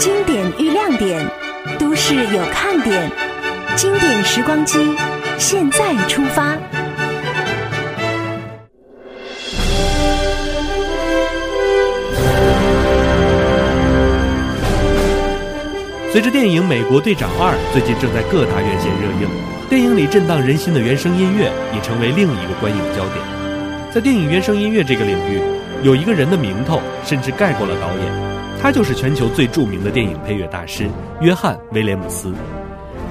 经典遇亮点，都市有看点。经典时光机，现在出发。随着电影《美国队长二》最近正在各大院线热映，电影里震荡人心的原声音乐已成为另一个观影焦点。在电影原声音乐这个领域，有一个人的名头甚至盖过了导演，他就是全球最著名的电影配乐大师约翰·威廉姆斯。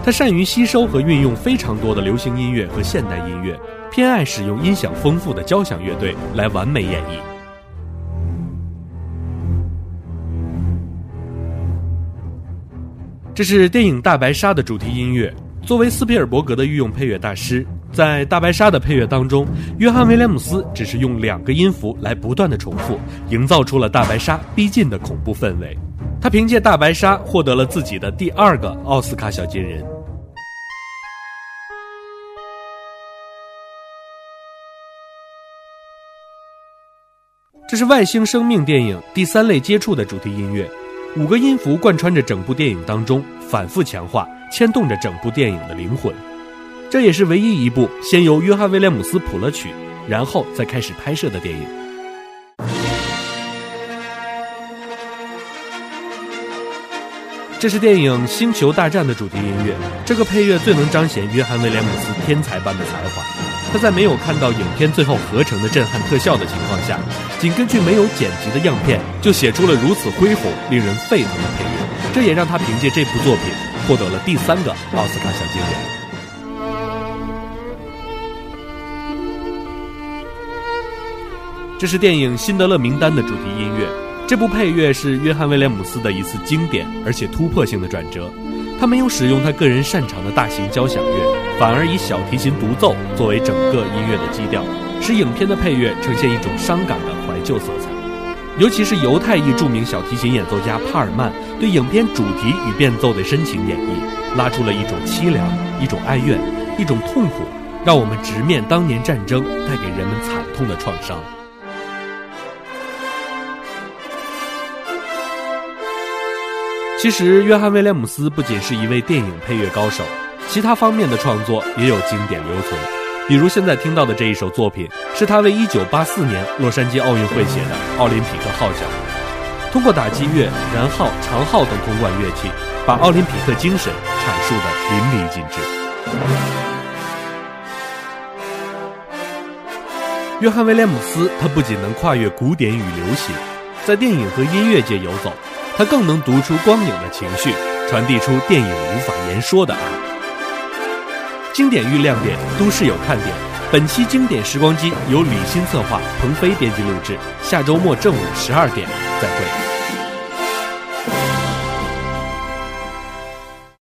他善于吸收和运用非常多的流行音乐和现代音乐，偏爱使用音响丰富的交响乐队来完美演绎。这是电影《大白鲨》的主题音乐。作为斯皮尔伯格的御用配乐大师，在《大白鲨》的配乐当中，约翰·威廉姆斯只是用两个音符来不断的重复，营造出了大白鲨逼近的恐怖氛围。他凭借《大白鲨》获得了自己的第二个奥斯卡小金人。这是《外星生命》电影第三类接触的主题音乐。五个音符贯穿着整部电影当中，反复强化，牵动着整部电影的灵魂。这也是唯一一部先由约翰·威廉姆斯谱了曲，然后再开始拍摄的电影。这是电影《星球大战》的主题音乐。这个配乐最能彰显约翰·威廉姆斯天才般的才华。他在没有看到影片最后合成的震撼特效的情况下，仅根据没有剪辑的样片，就写出了如此恢宏、令人沸腾的配乐。这也让他凭借这部作品获得了第三个奥斯卡小金人。这是电影《辛德勒名单》的主题音乐。这部配乐是约翰·威廉姆斯的一次经典而且突破性的转折。他没有使用他个人擅长的大型交响乐，反而以小提琴独奏作为整个音乐的基调，使影片的配乐呈现一种伤感的怀旧色彩。尤其是犹太裔著名小提琴演奏家帕尔曼对影片主题与变奏的深情演绎，拉出了一种凄凉、一种哀怨、一种痛苦，让我们直面当年战争带给人们惨痛的创伤。其实，约翰·威廉姆斯不仅是一位电影配乐高手，其他方面的创作也有经典留存。比如现在听到的这一首作品，是他为1984年洛杉矶奥运会写的《奥林匹克号角》。通过打击乐、燃号、长号等铜管乐器，把奥林匹克精神阐述的淋漓尽致。约翰·威廉姆斯，他不仅能跨越古典与流行，在电影和音乐界游走。他更能读出光影的情绪，传递出电影无法言说的爱。经典遇亮点，都市有看点。本期经典时光机由李欣策划，鹏飞编辑录制。下周末正午十二点，再会。